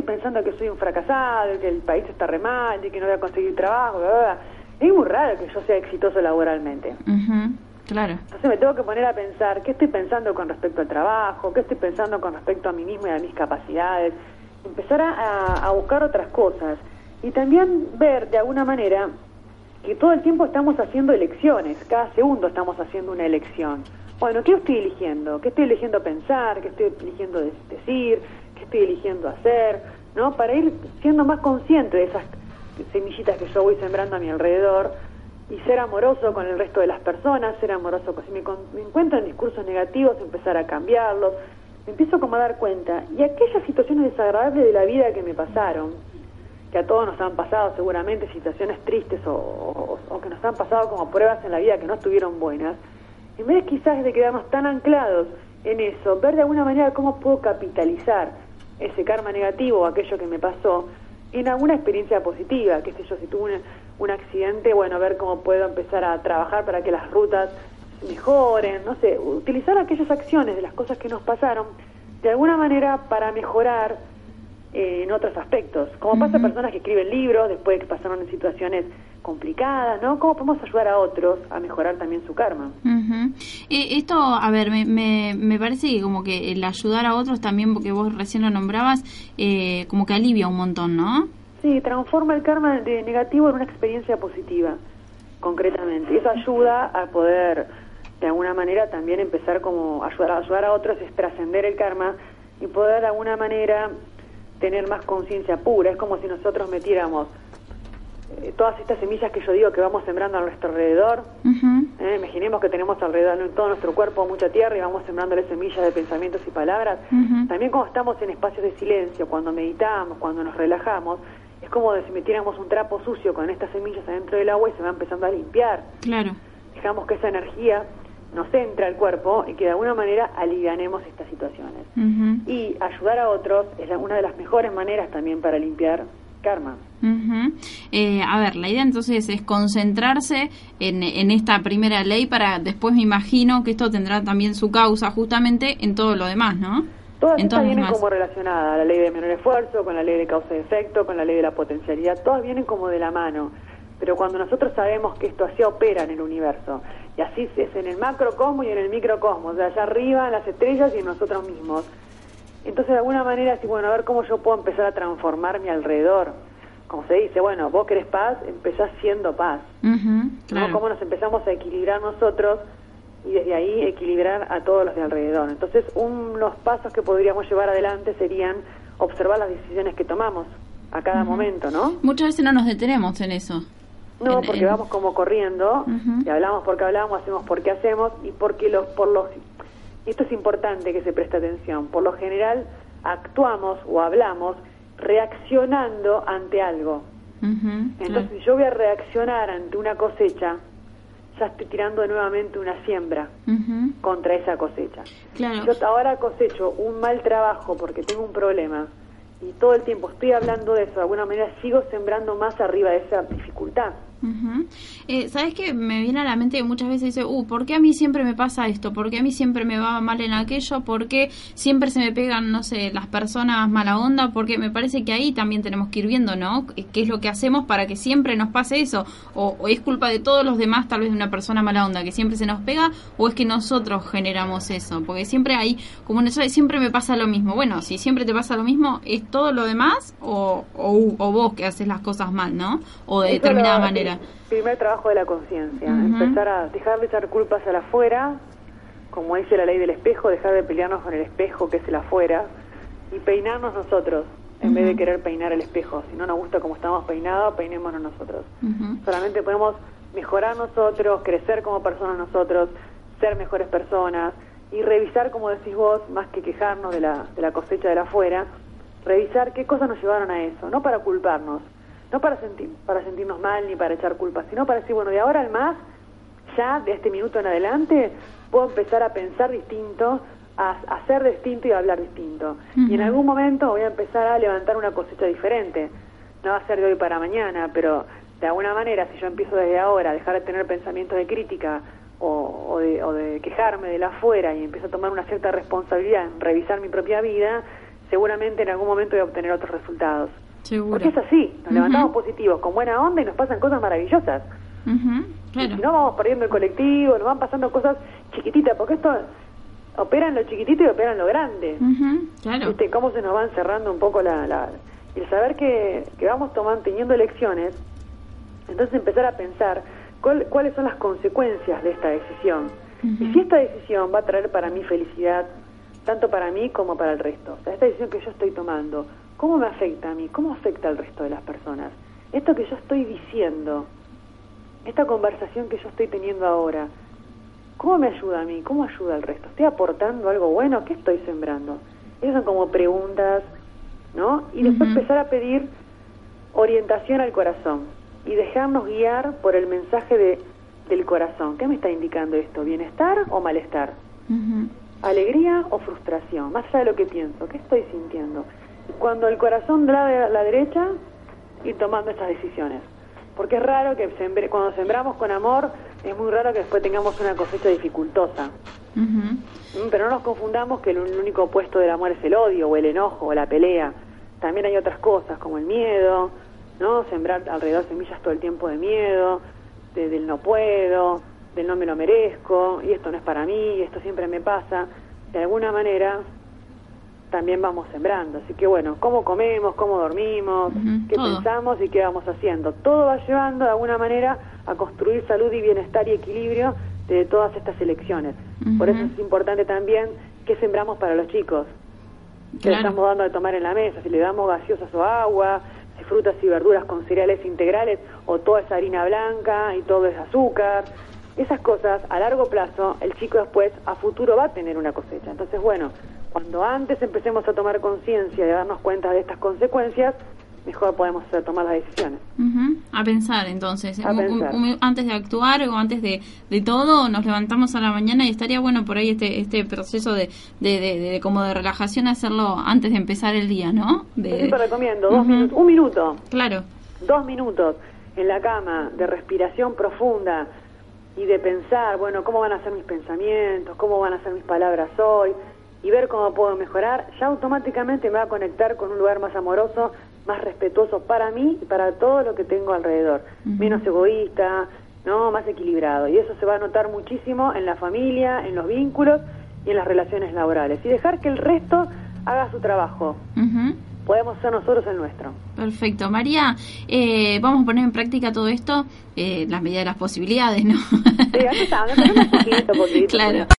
Estoy pensando que soy un fracasado, que el país está re mal, y que no voy a conseguir trabajo, bla, bla, bla. Es muy raro que yo sea exitoso laboralmente. Claro. Entonces me tengo que poner a pensar qué estoy pensando con respecto al trabajo, qué estoy pensando con respecto a mí mismo y a mis capacidades. Empezar a, a- buscar otras cosas. Y también ver de alguna manera que todo el tiempo estamos haciendo elecciones, cada segundo estamos haciendo una elección. Bueno, ¿qué estoy eligiendo? ¿Qué estoy eligiendo pensar? ¿Qué estoy eligiendo de- decir? ¿Qué estoy eligiendo hacer? ¿No? Para ir siendo más consciente de esas semillitas que yo voy sembrando a mi alrededor y ser amoroso con el resto de las personas, ser amoroso si me, me encuentro en discursos negativos, empezar a cambiarlos. Me empiezo como a dar cuenta. Y aquellas situaciones desagradables de la vida que me pasaron, que a todos nos han pasado seguramente situaciones tristes o- o que nos han pasado como pruebas en la vida que no estuvieron buenas, en vez quizás de quedarnos tan anclados en eso, ver de alguna manera cómo puedo capitalizar ese karma negativo aquello que me pasó en alguna experiencia positiva, qué sé yo, si tuve un, un accidente, bueno, ver cómo puedo empezar a trabajar para que las rutas mejoren, no sé, utilizar aquellas acciones de las cosas que nos pasaron de alguna manera para mejorar eh, en otros aspectos. Como pasa a personas que escriben libros después de que pasaron en situaciones complicadas, ¿no? ¿Cómo podemos ayudar a otros a mejorar también su karma? Eh, esto, a ver, me, me, me parece que como que el ayudar a otros también, porque vos recién lo nombrabas, eh, como que alivia un montón, ¿no? Sí, transforma el karma de negativo en una experiencia positiva, concretamente. Y eso ayuda a poder, de alguna manera, también empezar como ayudar, ayudar a otros, es trascender el karma y poder de alguna manera tener más conciencia pura. Es como si nosotros metiéramos eh, todas estas semillas que yo digo que vamos sembrando a nuestro alrededor. Ujú. Eh, imaginemos que tenemos alrededor en todo nuestro cuerpo mucha tierra y vamos sembrándole semillas de pensamientos y palabras. También cuando estamos en espacios de silencio, cuando meditamos, cuando nos relajamos, es como si metiéramos un trapo sucio con estas semillas adentro del agua y se va empezando a limpiar. Claro. Dejamos que esa energía nos entre al cuerpo y que de alguna manera alivianemos estas situaciones. Y ayudar a otros es la- una de las mejores maneras también para limpiar karma. Ujú. Eh, a ver, la idea entonces es concentrarse en, en esta primera ley para después me imagino que esto tendrá también su causa justamente en todo lo demás, ¿no? Todas en estas vienen demás. como relacionadas, la ley de menor esfuerzo, con la ley de causa y efecto, con la ley de la potencialidad, todas vienen como de la mano. Pero cuando nosotros sabemos que esto así opera en el universo, y así es en el macrocosmos y en el microcosmos, de allá arriba, en las estrellas y en nosotros mismos, entonces de alguna manera, así, bueno, a ver cómo yo puedo empezar a transformar mi alrededor. Como se dice, bueno, vos querés paz, empezás siendo paz. Cómo nos empezamos a equilibrar nosotros y desde ahí equilibrar a todos los de alrededor. Entonces, unos pasos que podríamos llevar adelante serían observar las decisiones que tomamos a cada momento, ¿no? Muchas veces no nos detenemos en eso. No, En- porque en- vamos como corriendo y hablamos porque hablamos, hacemos porque hacemos y porque los por los esto es importante que se preste atención. Por lo general actuamos o hablamos reaccionando ante algo. Entonces, si yo voy a reaccionar ante una cosecha, ya estoy tirando nuevamente una siembra contra esa cosecha. claro. Yo ahora cosecho un mal trabajo porque tengo un problema y todo el tiempo estoy hablando de eso, de alguna manera sigo sembrando más arriba de esa dificultad. Eh, ¿Sabes qué? Me viene a la mente que muchas veces dice, uh, ¿por qué a mí siempre me pasa esto? ¿Por qué a mí siempre me va mal en aquello? ¿Por qué siempre se me pegan, no sé, las personas mala onda? Porque me parece que ahí también tenemos que ir viendo, ¿no? ¿Qué qué es lo que hacemos para que siempre nos pase eso? ¿O, o es culpa de todos los demás, tal vez de una persona mala onda que siempre se nos pega? ¿O es que nosotros generamos eso? Porque siempre hay, como nosotros, siempre me pasa lo mismo. Bueno, si siempre te pasa lo mismo, ¿es todo lo demás? ¿O, o, o vos que haces las cosas mal, ¿no? O de Eso determinada lo- Primer trabajo de la conciencia, empezar a dejar de echar culpas al afuera, como dice la ley del espejo, dejar de pelearnos con el espejo que es el afuera y peinarnos nosotros en vez de querer peinar el espejo. Si no nos gusta como estamos peinados, peinémonos nosotros. Solamente podemos mejorar nosotros, crecer como personas nosotros, ser mejores personas y revisar, como decís vos, más que quejarnos de la, de la cosecha de la afuera, revisar qué cosas nos llevaron a eso, no para culparnos, no para, sentir, para sentirnos mal ni para echar culpas, sino para decir, bueno, de ahora al más, ya de este minuto en adelante, puedo empezar a pensar distinto, a, hacer distinto y a hablar distinto. Y en algún momento voy a empezar a levantar una cosecha diferente. No va a ser de hoy para mañana, pero de alguna manera, si yo empiezo desde ahora a dejar de tener pensamientos de crítica o, de, o de quejarme de la afuera y empiezo a tomar una cierta responsabilidad en revisar mi propia vida, seguramente en algún momento voy a obtener otros resultados. Porque es así, nos levantamos positivos, con buena onda y nos pasan cosas maravillosas. Y si no, vamos perdiendo el colectivo, nos van pasando cosas chiquititas, porque esto operan lo chiquitito y operan lo grande. claro. Cómo se nos van cerrando un poco la... la el saber que, que vamos tomando, teniendo elecciones, entonces empezar a pensar cuáles son las consecuencias de esta decisión. Y si esta decisión va a traer para mí felicidad, tanto para mí como para el resto. O sea, esta decisión que yo estoy tomando, ¿cómo me afecta a mí? ¿Cómo afecta al resto de las personas? Esto que yo estoy diciendo, esta conversación que yo estoy teniendo ahora, ¿cómo me ayuda a mí? ¿Cómo ayuda al resto? ¿Estoy aportando algo bueno? ¿Qué estoy sembrando? Esas son como preguntas, ¿no? Y después empezar a pedir orientación al corazón y dejarnos guiar por el mensaje de, del corazón. ¿Qué me está indicando esto? ¿Bienestar o malestar? ¿Alegría o frustración? Más allá de lo que pienso, ¿qué estoy sintiendo? Cuando el corazón da a la derecha, ir tomando estas decisiones. Porque es raro que cuando sembramos con amor, es muy raro que después tengamos una cosecha dificultosa. Pero no nos confundamos que el único opuesto del amor es el odio o el enojo o la pelea. También hay otras cosas como el miedo, ¿no? Sembrar alrededor semillas todo el tiempo de miedo, del no puedo, del no me lo merezco, y esto no es para mí, y esto siempre me pasa. De alguna manera también vamos sembrando. Así que bueno, cómo comemos, cómo dormimos, qué pensamos y qué vamos haciendo. Todo va llevando de alguna manera a construir salud y bienestar y equilibrio de todas estas elecciones. Por eso es importante también qué sembramos para los chicos, qué le estamos dando de tomar en la mesa, si le damos gaseosas o agua, si frutas y verduras con cereales integrales o toda esa harina blanca y todo es azúcar. Esas cosas a largo plazo el chico después a futuro va a tener una cosecha. Entonces, bueno, cuando antes empecemos a tomar conciencia de darnos cuenta de estas consecuencias, mejor podemos hacer, tomar las decisiones. A pensar entonces, antes de actuar o antes de, de, todo, nos levantamos a la mañana y estaría bueno por ahí este este proceso de, de, de, como de relajación hacerlo antes de empezar el día, ¿no? De, te recomiendo, dos minutos, un minuto. Claro. Dos minutos en la cama de respiración profunda y de pensar, bueno, cómo van a ser mis pensamientos, cómo van a ser mis palabras hoy, y ver cómo puedo mejorar, ya automáticamente me va a conectar con un lugar más amoroso, más respetuoso para mí y para todo lo que tengo alrededor, menos egoísta, no, más equilibrado. Y eso se va a notar muchísimo en la familia, en los vínculos y en las relaciones laborales. Y dejar que el resto haga su trabajo. Podemos ser nosotros el nuestro. Perfecto. María, eh, vamos a poner en práctica todo esto, eh, las medidas de las posibilidades, ¿no? Sí, aquí está, poquito, poquito. Claro.